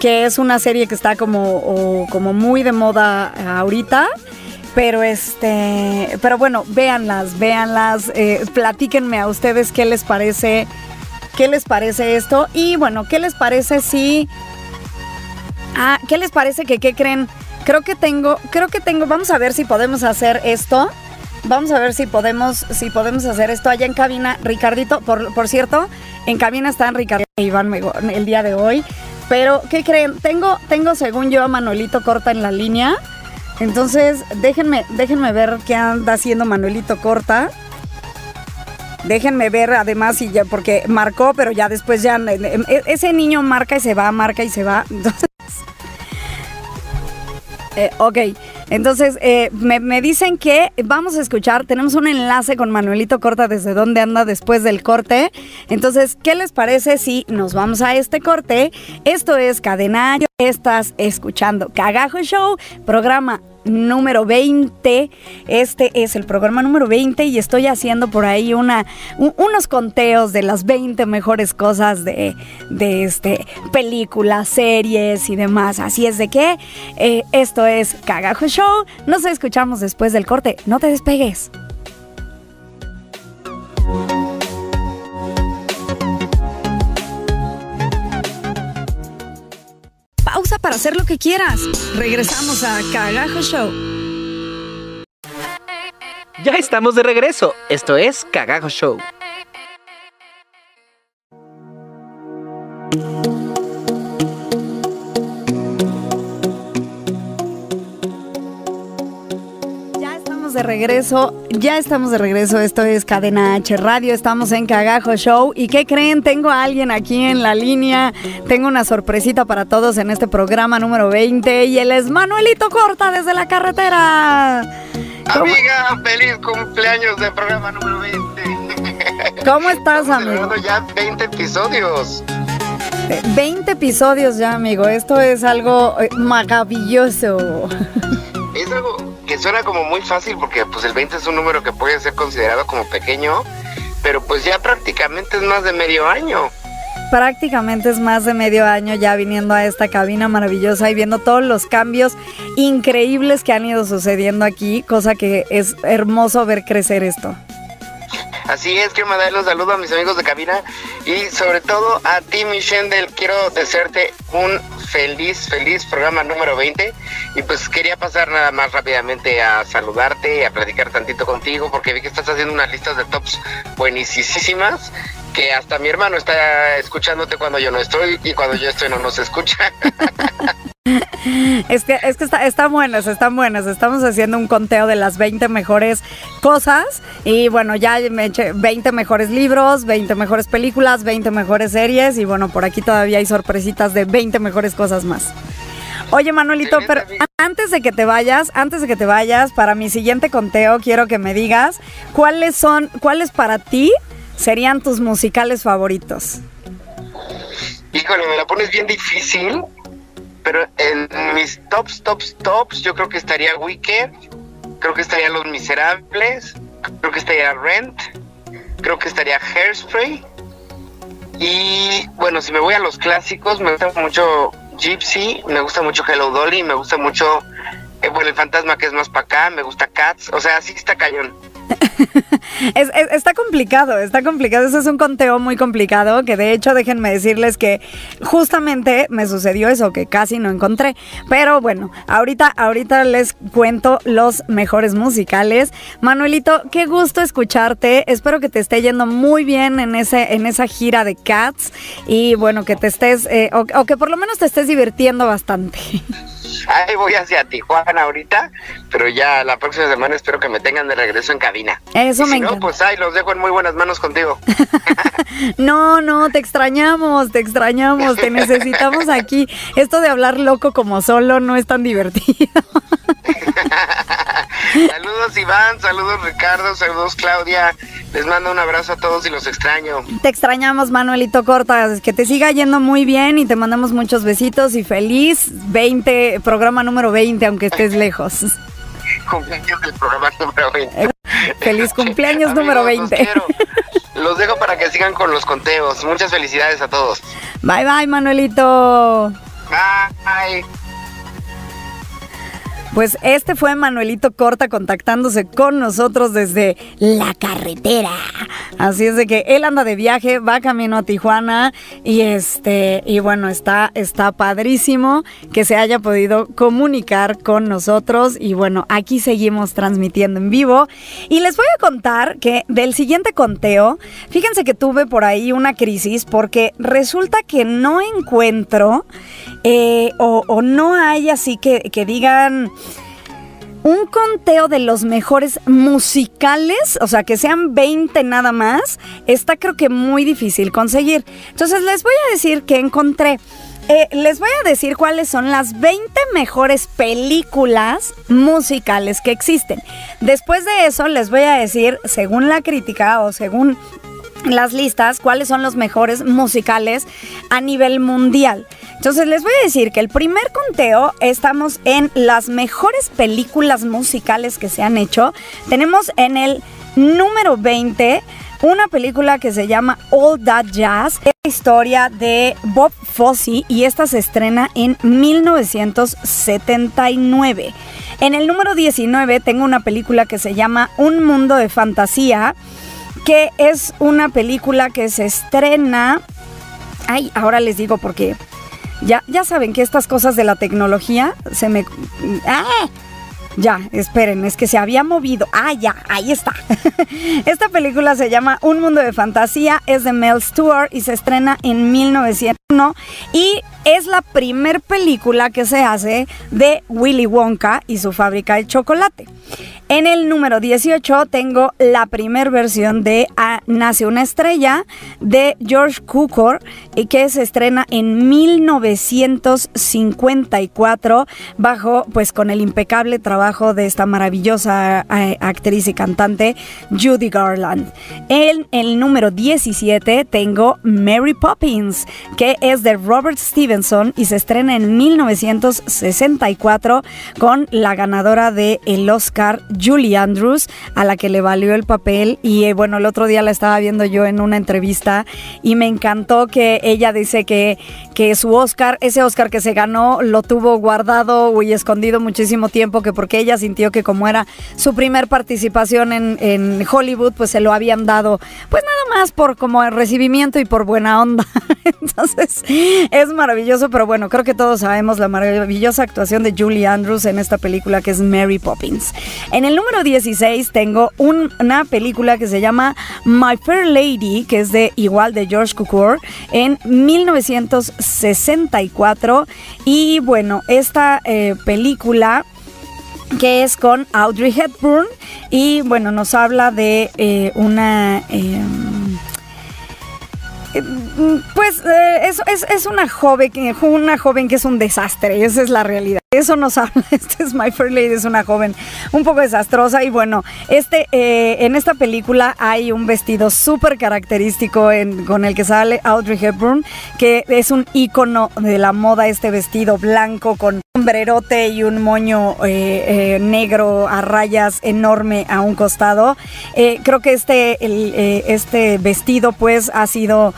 que es una serie que está como, como muy de moda ahorita. Pero este, pero bueno, véanlas, véanlas, eh, platíquenme a ustedes qué les parece, qué les parece esto. Y bueno, ¿qué les parece si. Ah, ¿qué les parece que qué creen? Creo que tengo, creo que tengo, vamos a ver si podemos hacer esto. Vamos a ver si podemos, si podemos hacer esto allá en cabina. Ricardito, por, por cierto, en cabina están Ricardo y Iván el día de hoy. Pero, ¿qué creen? Tengo, tengo según yo a Manuelito Corta en la línea. Entonces, déjenme, déjenme ver qué anda haciendo Manuelito Corta. Déjenme ver además ya, porque marcó, pero ya después ya e, ese niño marca y se va, marca y se va. Entonces, eh, ok, entonces eh, me, dicen que vamos a escuchar, tenemos un enlace con Manuelito Corta desde dónde anda después del corte. Entonces, ¿qué les parece si nos vamos a este corte? Esto es Cadenario, estás escuchando Cagajo Show, programa número 20. Este es el programa número 20 y estoy haciendo por ahí unos conteos de las 20 mejores cosas de, de este, películas, series y demás. Así es de que eh, esto es Cagajo Show. Nos escuchamos después del corte. No te despegues. Para hacer lo que quieras. Regresamos a Cagajo Show. Ya estamos de regreso. Esto es Cagajo Show. De regreso, ya estamos de regreso. Esto es Cadena H Radio, estamos en Cagajo Show. ¿Y qué creen? Tengo a alguien aquí en la línea. Tengo una sorpresita para todos en este programa número 20 y él es Manuelito Corta desde la carretera. Amiga, feliz cumpleaños del programa número 20. ¿Cómo estás, amigo? ya 20 episodios. 20 episodios ya, amigo. Esto es algo eh, maravilloso. Es algo suena como muy fácil porque pues el 20 es un número que puede ser considerado como pequeño, pero pues ya prácticamente es más de medio año. Prácticamente es más de medio año ya viniendo a esta cabina maravillosa y viendo todos los cambios increíbles que han ido sucediendo aquí, cosa que es hermoso ver crecer esto. Así es, quiero mandarle un saludo a mis amigos de cabina y sobre todo a ti, Michelle, quiero desearte un feliz, feliz programa número 20. Y pues quería pasar nada más rápidamente a saludarte y a platicar tantito contigo porque vi que estás haciendo unas listas de tops buenísimas que hasta mi hermano está escuchándote cuando yo no estoy y cuando yo estoy no nos escucha. Es que, es que está, están buenas, están buenas. Estamos haciendo un conteo de las 20 mejores cosas. Y bueno, ya me eché 20 mejores libros, 20 mejores películas, 20 mejores series. Y bueno, por aquí todavía hay sorpresitas de 20 mejores cosas más. Oye, Manuelito, pero antes de que te vayas, antes de que te vayas, para mi siguiente conteo quiero que me digas cuáles son, cuáles para ti serían tus musicales favoritos. Híjole, me la pones bien difícil, pero en mis tops, tops, tops, yo creo que estaría Wicked, creo que estaría Los Miserables, creo que estaría Rent, creo que estaría Hairspray. Y bueno, si me voy a los clásicos, me gusta mucho Gypsy, me gusta mucho Hello Dolly, me gusta mucho eh, bueno, el fantasma que es más para acá, me gusta Cats, o sea, sí está cañón. está complicado, está complicado. Ese es un conteo muy complicado que de hecho déjenme decirles que justamente me sucedió eso que casi no encontré. Pero bueno, ahorita, ahorita les cuento los mejores musicales. Manuelito, qué gusto escucharte. Espero que te esté yendo muy bien en ese, en esa gira de Cats y bueno, que te estés, eh, o que por lo menos te estés divirtiendo bastante. Ahí voy hacia Tijuana ahorita, pero ya la próxima semana espero que me tengan de regreso en cabina. Eso me si no, pues ahí los dejo en muy buenas manos contigo. no, no, te extrañamos, te extrañamos, te necesitamos aquí. Esto de hablar loco como solo no es tan divertido. saludos Iván, saludos Ricardo, saludos Claudia. Les mando un abrazo a todos y los extraño. Te extrañamos, Manuelito Cortas. Que te siga yendo muy bien y te mandamos muchos besitos y feliz 20, programa número 20, aunque estés lejos. cumpleaños del programa número 20. Feliz cumpleaños número 20. Los, los dejo para que sigan con los conteos. Muchas felicidades a todos. Bye bye, Manuelito. Bye. Pues este fue Manuelito Corta contactándose con nosotros desde la carretera. Así es de que él anda de viaje, va camino a Tijuana y este y bueno, está está padrísimo que se haya podido comunicar con nosotros y bueno, aquí seguimos transmitiendo en vivo y les voy a contar que del siguiente conteo, fíjense que tuve por ahí una crisis porque resulta que no encuentro eh, o, no hay así que, que digan un conteo de los mejores musicales, o sea, que sean 20 nada más, está creo que muy difícil conseguir. Entonces les voy a decir que encontré. Eh, les voy a decir cuáles son las 20 mejores películas musicales que existen. Después de eso les voy a decir, según la crítica o según las listas, cuáles son los mejores musicales a nivel mundial. Entonces les voy a decir que el primer conteo estamos en las mejores películas musicales que se han hecho. Tenemos en el número 20 una película que se llama All That Jazz. Es la historia de Bob Fosse y esta se estrena en 1979. En el número 19 tengo una película que se llama Un Mundo de Fantasía, que es una película que se estrena... Ay, ahora les digo por qué ya, ya saben que estas cosas de la tecnología se me... ¡Ah! Ya, esperen, es que se había movido. Ah, ya, ahí está. Esta película se llama Un Mundo de Fantasía, es de Mel Stewart y se estrena en 1901 y es la primer película que se hace de Willy Wonka y su fábrica de chocolate. En el número 18 tengo la primer versión de ah, Nace una estrella de George Cukor y que se estrena en 1954 bajo pues con el impecable trabajo de esta maravillosa eh, actriz y cantante Judy Garland. En el número 17 tengo Mary Poppins que es de Robert Stevenson y se estrena en 1964 con la ganadora del el Oscar Julie Andrews, a la que le valió el papel. Y eh, bueno, el otro día la estaba viendo yo en una entrevista y me encantó que ella dice que, que su Oscar, ese Oscar que se ganó, lo tuvo guardado y escondido muchísimo tiempo, que porque ella sintió que como era su primer participación en, en Hollywood, pues se lo habían dado, pues nada más por como el recibimiento y por buena onda. Entonces, es maravilloso, pero bueno, creo que todos sabemos la maravillosa actuación de Julie Andrews en esta película que es Mary Poppins. En el número 16 tengo una película que se llama My Fair Lady, que es de igual de George Cukor, en 1964. Y bueno, esta eh, película que es con Audrey Hepburn y bueno, nos habla de eh, una... Em, pues eh, es, es, una joven, que es un desastre, esa es la realidad. eso nos habla. Este es My Fair Lady, es una joven un poco desastrosa. Y bueno, este, eh, en esta película hay un vestido súper característico con el que sale Audrey Hepburn, que es un icono de la moda, este vestido blanco con sombrerote y un moño eh, eh, negro a rayas enorme a un costado. creo que este, este vestido pues ha sido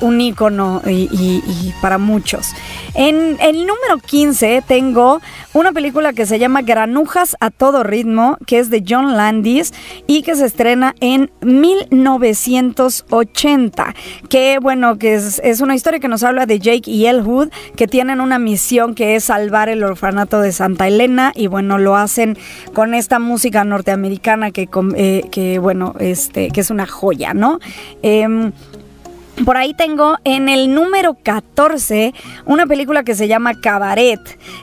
un icono y, para muchos. En el número 15 tengo una película que se llama Granujas a todo ritmo, que es de John Landis y que se estrena en 1980. Que bueno, que es, una historia que nos habla de Jake y Elwood, que tienen una misión que es salvar el orfanato de Santa Elena y bueno, lo hacen con esta música norteamericana que, eh, que bueno, este, que es una joya, ¿no? Em, por ahí tengo en el número 14 una película que se llama Cabaret,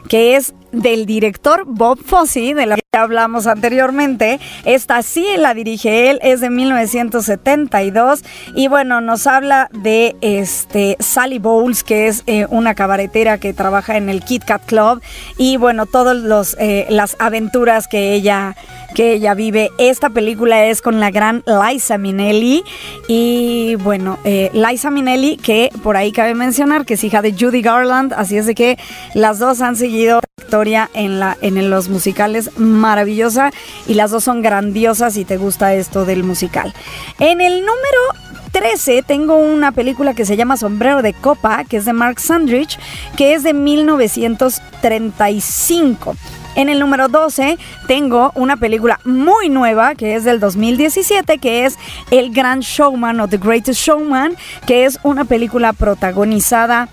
que es del director Bob Fosse, de la que hablamos anteriormente. Esta sí la dirige él, es de 1972 y bueno, nos habla de este Sally Bowles, que es eh, una cabaretera que trabaja en el Kit Kat Club y bueno, todas eh, las aventuras que ella que ella vive. Esta película es con la gran Liza Minnelli y bueno, eh, Liza Minnelli que por ahí cabe mencionar que es hija de Judy Garland, así es de que las dos han seguido historia en, la, en los musicales maravillosa y las dos son grandiosas y te gusta esto del musical. En el número 13 tengo una película que se llama Sombrero de Copa, que es de Mark Sandrich, que es de 1935. En el número 12 tengo una película muy nueva que es del 2017 que es El Gran Showman o The Greatest Showman, que es una película protagonizada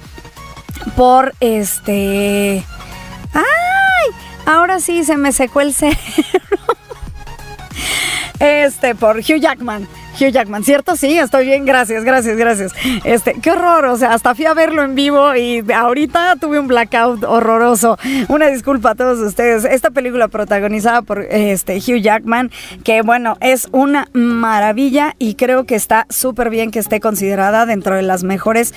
por este ¡Ay! Ahora sí se me secó el cerebro. Este, por Hugh Jackman. Hugh Jackman, ¿cierto? Sí, estoy bien, gracias, gracias, gracias. Este, qué horror, o sea, hasta fui a verlo en vivo y ahorita tuve un blackout horroroso. Una disculpa a todos ustedes. Esta película protagonizada por este Hugh Jackman, que bueno, es una maravilla y creo que está súper bien que esté considerada dentro de las mejores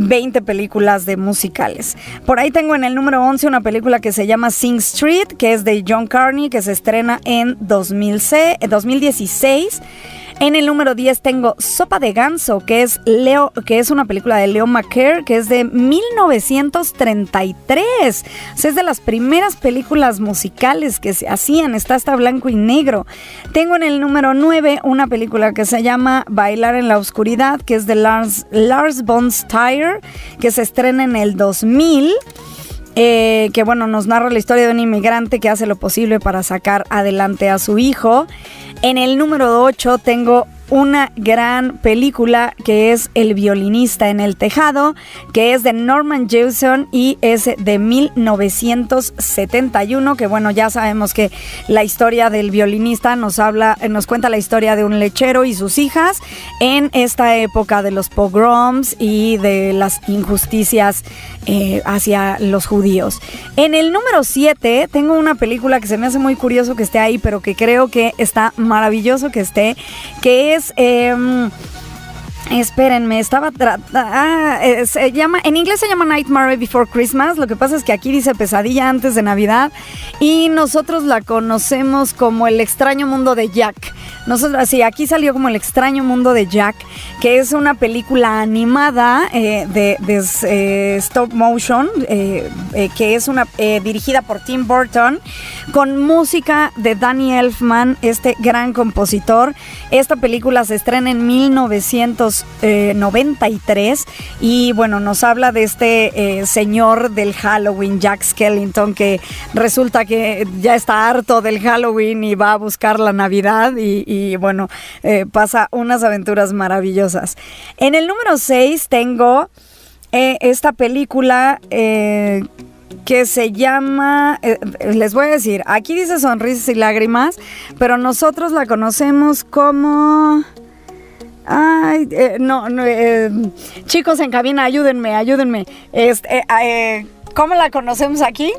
20 películas de musicales. Por ahí tengo en el número 11 una película que se llama Sing Street, que es de John Carney, que se estrena en 2016. En el número 10 tengo Sopa de Ganso, que es Leo, que es una película de Leo McCare, que es de 1933. es de las primeras películas musicales que se hacían, está hasta blanco y negro. Tengo en el número 9 una película que se llama Bailar en la Oscuridad, que es de Lars, Lars von que se estrena en el 2000. Eh, que bueno, nos narra la historia de un inmigrante que hace lo posible para sacar adelante a su hijo. En el número 8 tengo una gran película que es El violinista en el tejado, que es de Norman Jewison y es de 1971, que bueno, ya sabemos que la historia del violinista nos habla, nos cuenta la historia de un lechero y sus hijas en esta época de los pogroms y de las injusticias eh, hacia los judíos. En el número 7 tengo una película que se me hace muy curioso que esté ahí, pero que creo que está maravilloso que esté, que es Em, espérenme, estaba ah, eh, se llama en inglés se llama Nightmare Before Christmas. Lo que pasa es que aquí dice Pesadilla antes de Navidad y nosotros la conocemos como El extraño mundo de Jack. Nosotros, sí, aquí salió como El extraño mundo de Jack, que es una película animada eh, de, eh, stop motion, eh, que es una dirigida por Tim Burton, con música de Danny Elfman, este gran compositor. Esta película se estrena en 1993 y bueno, nos habla de este señor del Halloween, Jack Skellington, que resulta que ya está harto del Halloween y va a buscar la Navidad y, y bueno, eh, pasa unas aventuras maravillosas. En el número 6 tengo eh, esta película eh, que se llama, les voy a decir, aquí dice Sonrisas y Lágrimas, pero nosotros la conocemos como... Ay, no, chicos en cabina, ayúdenme, ayúdenme. Este, ¿Cómo la conocemos aquí?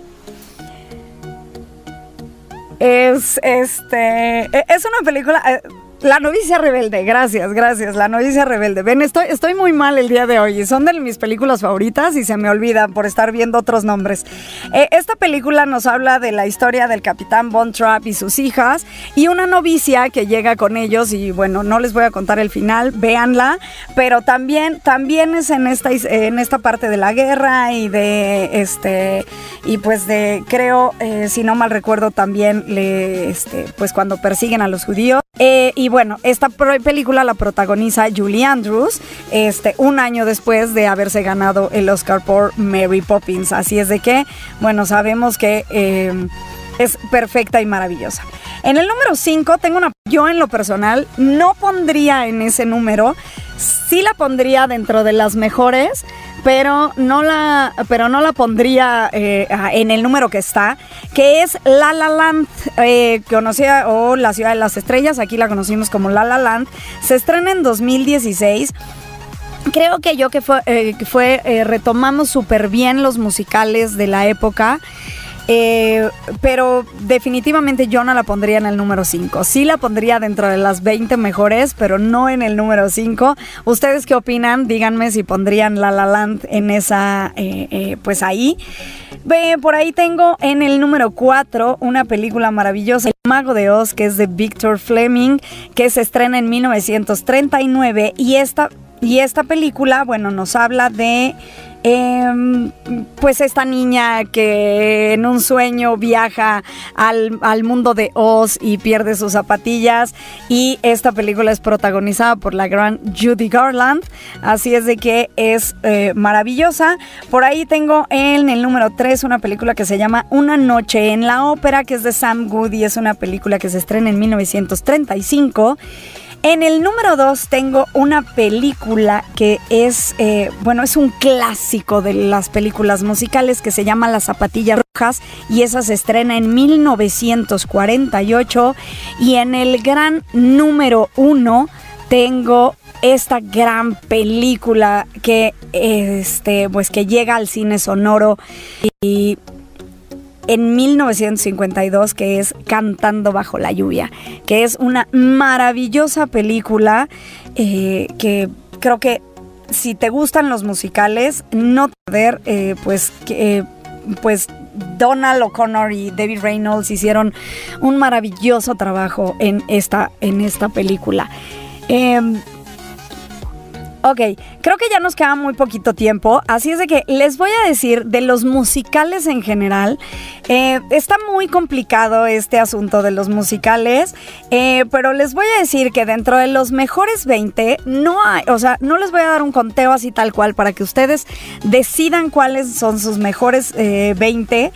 Es este e, es una película eh, La novicia rebelde, gracias, gracias. La novicia rebelde. Ven, estoy, estoy muy mal el día de hoy. Son de mis películas favoritas y se me olvidan por estar viendo otros nombres. Eh, esta película nos habla de la historia del capitán Von Trapp y sus hijas y una novicia que llega con ellos y bueno, no les voy a contar el final, véanla, pero también, también es en esta, en esta parte de la guerra y de este, y pues de, creo, eh, si no mal recuerdo, también le, este, pues cuando persiguen a los judíos. Eh, y bueno, esta película la protagoniza Julie Andrews, este, un año después de haberse ganado el Oscar por Mary Poppins. Así es de que, bueno, sabemos que em, es perfecta y maravillosa. En el número 5 tengo una... Yo en lo personal no pondría en ese número, sí la pondría dentro de las mejores, pero no la, pero no la pondría eh, en el número que está, que es La La Land, eh, conocida o La Ciudad de las Estrellas, aquí la conocimos como La La Land, se estrena en 2016. Creo que yo que fue, eh, fue retomamos súper bien los musicales de la época. Eh, pero definitivamente yo no la pondría en el número 5. Sí la pondría dentro de las 20 mejores, pero no en el número 5. ¿Ustedes qué opinan? Díganme si pondrían La La Land en esa, eh, eh, pues ahí. Por ahí tengo en el número 4 una película maravillosa, El Mago de Oz, que es de Victor Fleming, que se estrena en 1939 y esta, y esta película, bueno, nos habla de Em, pues esta niña que en un sueño viaja al, mundo de Oz y pierde sus zapatillas y esta película es protagonizada por la gran Judy Garland, así es de que es eh, maravillosa. Por ahí tengo en el número 3 una película que se llama Una noche en la ópera, que es de Sam Goody, es una película que se estrena en 1935. En el número 2 tengo una película que es, eh, bueno, es un clásico de las películas musicales que se llama Las zapatillas rojas y esa se estrena en 1948 y en el gran número 1 tengo esta gran película que este pues que llega al cine sonoro y en 1952 que es Cantando bajo la lluvia, que es una maravillosa película eh, que creo que si te gustan los musicales, no perder, eh, pues. Eh, pues Donald O'Connor y David Reynolds hicieron un maravilloso trabajo en esta, en esta película. Em, Ok, creo que ya nos queda muy poquito tiempo, así es de que les voy a decir de los musicales en general. Eh, está muy complicado este asunto de los musicales, eh, pero les voy a decir que dentro de los mejores 20 no hay, o sea, no les voy a dar un conteo así tal cual para que ustedes decidan cuáles son sus mejores 20. Eh,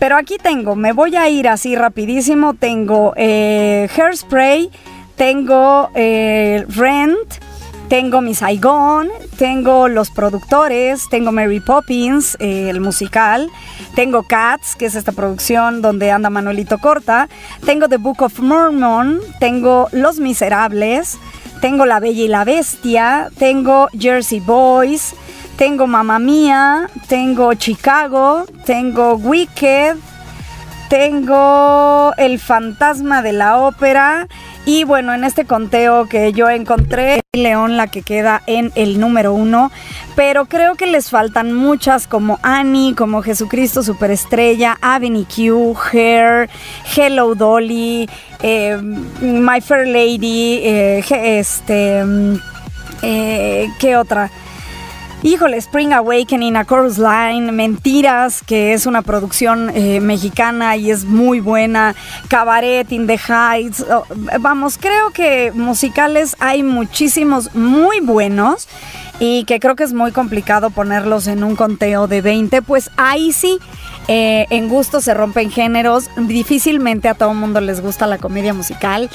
pero aquí tengo, me voy a ir así rapidísimo, tengo Hairspray, tengo Rent, tengo mi Saigon, tengo los productores, tengo Mary Poppins, eh, el musical, tengo Cats, que es esta producción donde anda Manuelito Corta, tengo The Book of Mormon, tengo Los Miserables, tengo La Bella y la Bestia, tengo Jersey Boys, tengo Mamma Mía, tengo Chicago, tengo Wicked, tengo El Fantasma de la Ópera y bueno, en este conteo que yo encontré, León la que queda en el número uno, pero creo que les faltan muchas como Annie, como Jesucristo Superestrella, Avenue Q, Hair, Hello Dolly, eh, My Fair Lady, eh, este, mm, eh, ¿qué otra? Híjole, Spring Awakening, A Chorus Line, Mentiras, que es una producción eh, mexicana y es muy buena, Cabaret, In the Heights, oh, vamos, creo que musicales hay muchísimos muy buenos y que creo que es muy complicado ponerlos en un conteo de 20, pues ahí sí. Eh, en gusto se rompen géneros, difícilmente a todo mundo les gusta la comedia musical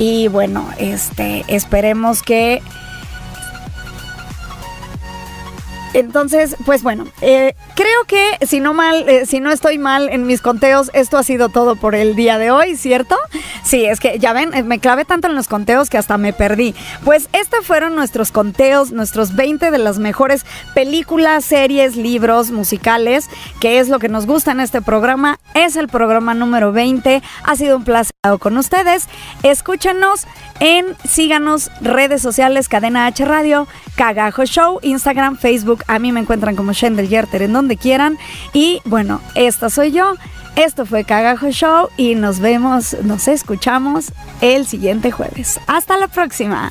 y bueno, este, esperemos que Entonces, pues bueno, eh, creo que si no mal, eh, si no estoy mal en mis conteos, esto ha sido todo por el día de hoy, ¿cierto? Sí, es que ya ven, eh, me clavé tanto en los conteos que hasta me perdí. Pues estos fueron nuestros conteos, nuestros 20 de las mejores películas, series, libros, musicales, que es lo que nos gusta en este programa. Es el programa número 20. Ha sido un placer con ustedes. Escúchenos en síganos redes sociales Cadena H Radio, Cagajo Show, Instagram, Facebook. A mí me encuentran como Shendel Yerter en donde quieran. Y bueno, esta soy yo. Esto fue Cagajo Show y nos vemos, nos escuchamos el siguiente jueves. Hasta la próxima.